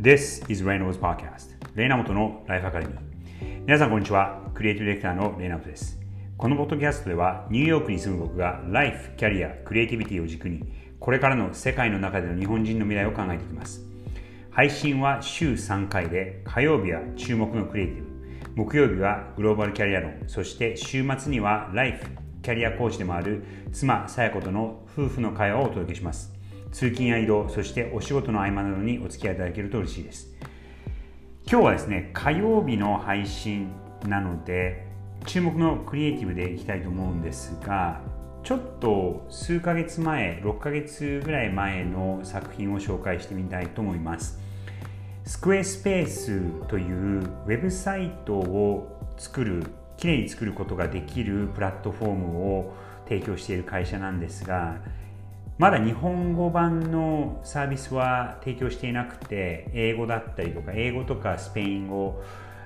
This is Reynolds Podcast. レイナモトのライフアカデミー皆さんこんにちは。クリエイティブディレクターのレイナモトです。このポッドキャストではニューヨークに住む僕がライフ、キャリア、クリエイティビティを軸にこれからの世界の中での日本人の未来を考えていきます。配信は週3回で火曜日は注目のクリエイティブ木曜日はグローバルキャリア論そして週末にはライフ、キャリアコーチでもある妻さや子との夫婦の会話をお届けします。通勤や移動そしてお仕事の合間などにお付き合いいただけると嬉しいです。今日はですね火曜日の配信なので注目のクリエイティブでいきたいと思うんですがちょっと数ヶ月前6ヶ月ぐらい前の作品を紹介してみたいと思います。スクエスペースというウェブサイトを作るきれいに作ることができるプラットフォームを提供している会社なんですがまだ日本語版のサービスは提供していなくて英語だったりとか英語とかスペイン語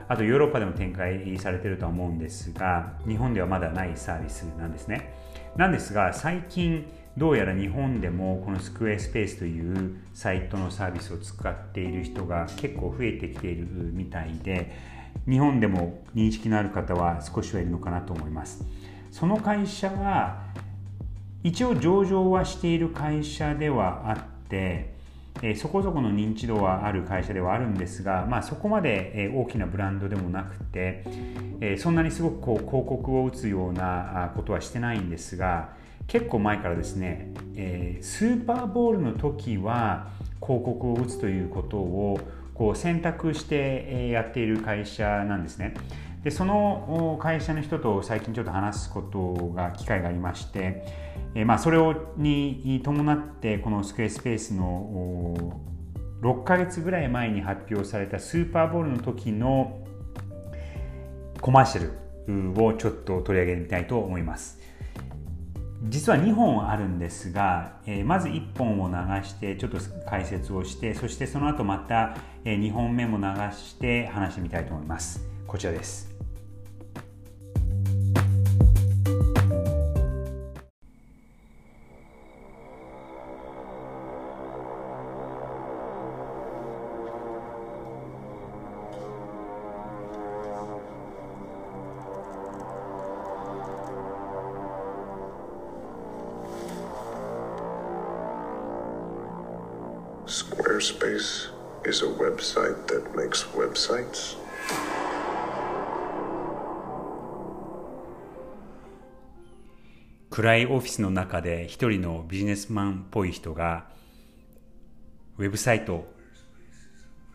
あとヨーロッパでも展開されてるとは思うんですが日本ではまだないサービスなんですね。なんですが最近どうやら日本でもこのスクエアスペースというサイトのサービスを使っている人が結構増えてきているみたいで日本でも認識のある方は少しはいるのかなと思います。その会社は一応上場はしている会社ではあって、えそこそこの認知度はある会社ではあるんですが、まあ、そこまで、え大きなブランドでもなくて、えそんなにすごくこう広告を打つようなことはしてないんですが結構前からですね、えスーパーボールの時は広告を打つということをこう選択してやっている会社なんですね。でその会社の人と最近ちょっと話すことが機会がありまして、えまあ、それをに伴ってこのスクエアスペースの6ヶ月ぐらい前に発表されたスーパーボールの時のコマーシャルをちょっと取り上げてみたいと思います。実は2本あるんですが、えまず1本を流してちょっと解説をしてそしてその後また2本目も流して話してみたいと思います。こちらです。Squarespace is a website that makes websites. 暗いオフィスの中で一人のビジネスマンっぽい人がウェブサイト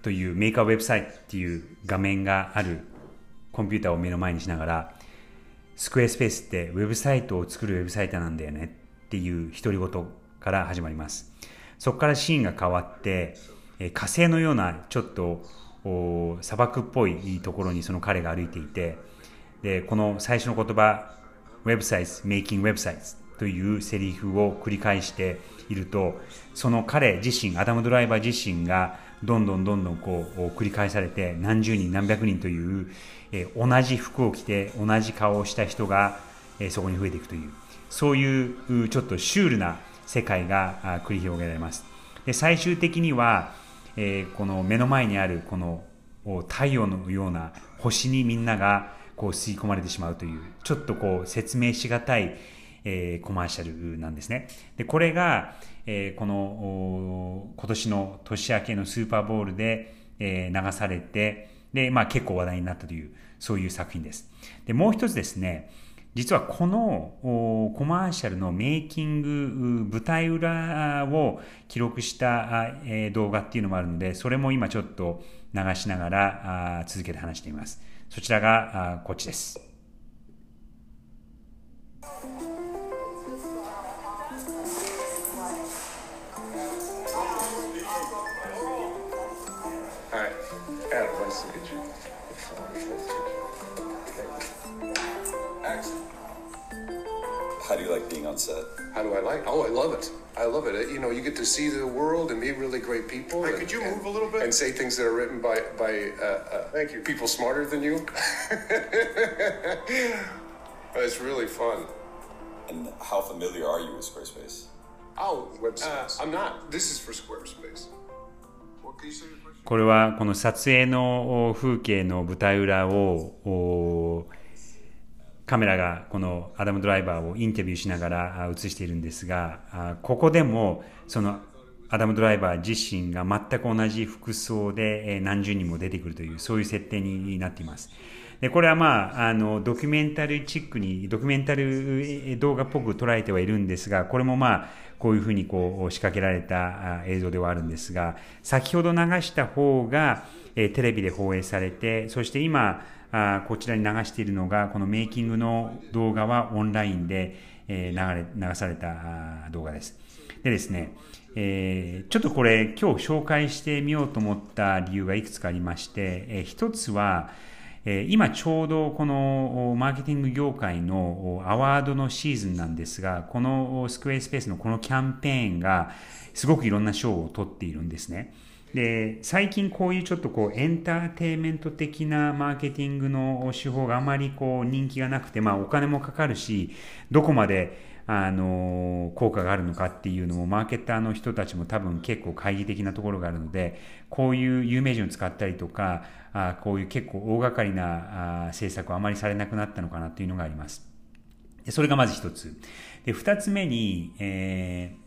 というメーカーウェブサイトっていう画面があるコンピューターを目の前にしながらスクエアスペースってウェブサイトを作るウェブサイトなんだよねっていう独り言から始まりますそこからシーンが変わって火星のようなちょっと砂漠っぽいところにその彼が歩いていてでこの最初の言葉 websites, making websites というセリフを繰り返しているとその彼自身アダム・ドライバー自身がどんどんどんどんこう繰り返されて何十人何百人という、え同じ服を着て同じ顔をした人が、えそこに増えていくというそういうちょっとシュールな世界が繰り広げられます。で最終的には、えこの目の前にあるこの太陽のような星にみんながこう吸い込まれてしまうというちょっとこう説明しがたい、えー、コマーシャルなんですね。でこれが、えー、この今年の年明けのスーパーボールで、えー、流されてで、まあ、結構話題になったというそういう作品です。でもう一つですね実はこのコマーシャルのメイキング舞台裏を記録した動画っていうのもあるのでそれも今ちょっと流しながら続けて話しています。そちらがこっちです。How do you like being on set? How do I like? Oh, I love it. I love it. You know, you get to see the world and meet really great people. Hey, and, could you and, move a little bit? And say things that are written by by uh, uh, Thank you. people smarter than you. it's really fun. And how familiar are you with Squarespace? Oh, uh, Websites. I'm not. This is for Squarespace. これはこの撮影の風景の舞台裏をカメラがこのアダム・ドライバーをインタビューしながら映しているんですがここでもそのアダム・ドライバー自身が全く同じ服装で何十人も出てくるというそういう設定になっています。でこれはまああのドキュメンタルチックにドキュメンタル動画っぽく捉えてはいるんですがこれもまあこういうふうにこう仕掛けられた映像ではあるんですが先ほど流した方がテレビで放映されてそして今こちらに流しているのがこのメイキングの動画はオンラインで流れ流された動画です。でですね、えー、ちょっとこれ今日紹介してみようと思った理由がいくつかありまして、えー、一つはえ、今ちょうどこのマーケティング業界のアワードのシーズンなんですが、このスクエアスペースのこのキャンペーンがすごくいろんな賞を取っているんですね。で、最近こういうちょっとこうエンターテインメント的なマーケティングの手法があまりこう人気がなくて、まあお金もかかるし、どこまであの効果があるのかっていうのもマーケターの人たちも多分結構懐疑的なところがあるのでこういう有名人を使ったりとかあこういう結構大掛かりなあ政策はあまりされなくなったのかなというのがあります。それがまず一つ。で、二つ目に、えー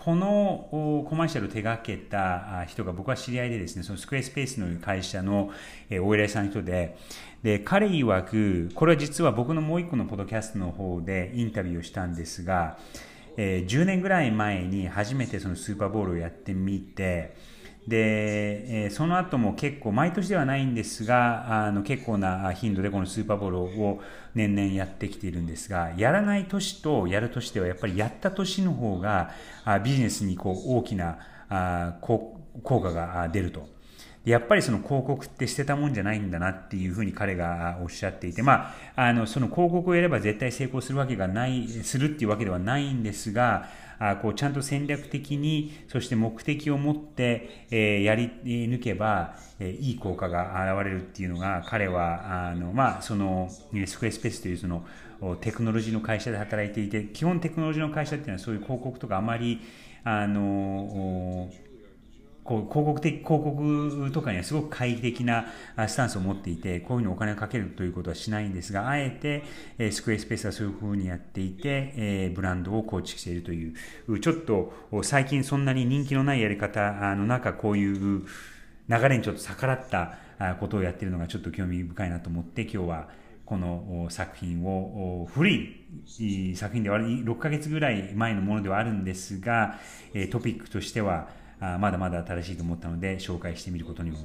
このコマーシャルを手掛けた人が僕は知り合いでですね、そのスクエアスペースの会社のお偉いさんの人で、で、彼曰く、これは実は僕のもう一個のポッドキャストの方でインタビューをしたんですが、え、10年ぐらい前に初めてそのスーパーボールをやってみて、で、え、その後も結構、毎年ではないんですが、あの結構な頻度でこのスーパーボールを年々やってきているんですが、やらない年とやる年では、やっぱりやった年の方があビジネスにこう大きなあ効果が出ると。やっぱりその広告って捨てたもんじゃないんだなっていうふうに彼がおっしゃっていて、まあ、あの、その広告をやれば絶対成功するわけがない、するっていうわけではないんですが、あこうちゃんと戦略的に、そして目的を持って、えー、やり抜けば、えー、いい効果が現れるっていうのが、彼は、あの、まあ、その、スクエスペースというその、テクノロジーの会社で働いていて、基本テクノロジーの会社っていうのはそういう広告とかあまり、あの、こう広告的、広告とかにはすごく懐疑的なスタンスを持っていて、こういうのお金をかけるということはしないんですが、あえて、えスクエアスペースはそういうふうにやっていて、えブランドを構築しているという、ちょっと最近そんなに人気のないやり方の中、こういう流れにちょっと逆らったことをやっているのがちょっと興味深いなと思って、今日はこの作品を古い作品では6ヶ月ぐらい前のものではあるんですが、トピックとしてはあまだまだ新しいと思ったので紹介してみることにも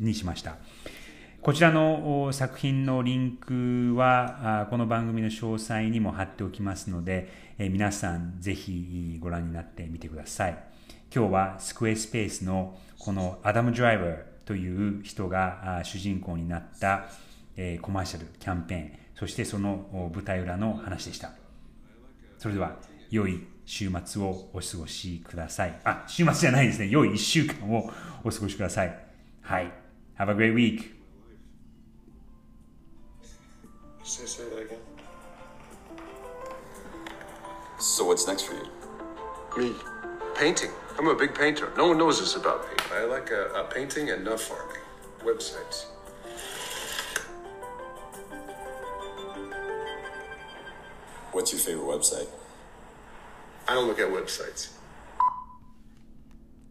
にしました。こちらの作品のリンクはこの番組の詳細にも貼っておきますので皆さんぜひご覧になってみてください。今日はスクエアスペースのこのアダム・ドライバーという人が主人公になったコマーシャル、キャンペーン、そしてその舞台裏の話でした。それでは良い週末をお過ごしください。あ、週末じゃないですね。良い1週間をお過ごしください。はい。Have a great week. Say, say that again. So what's next for you? Me. Painting. I'm a big painter. No one knows this about me. I like a, a painting and enough farming. Websites. What's your favorite website? I don't look at websites.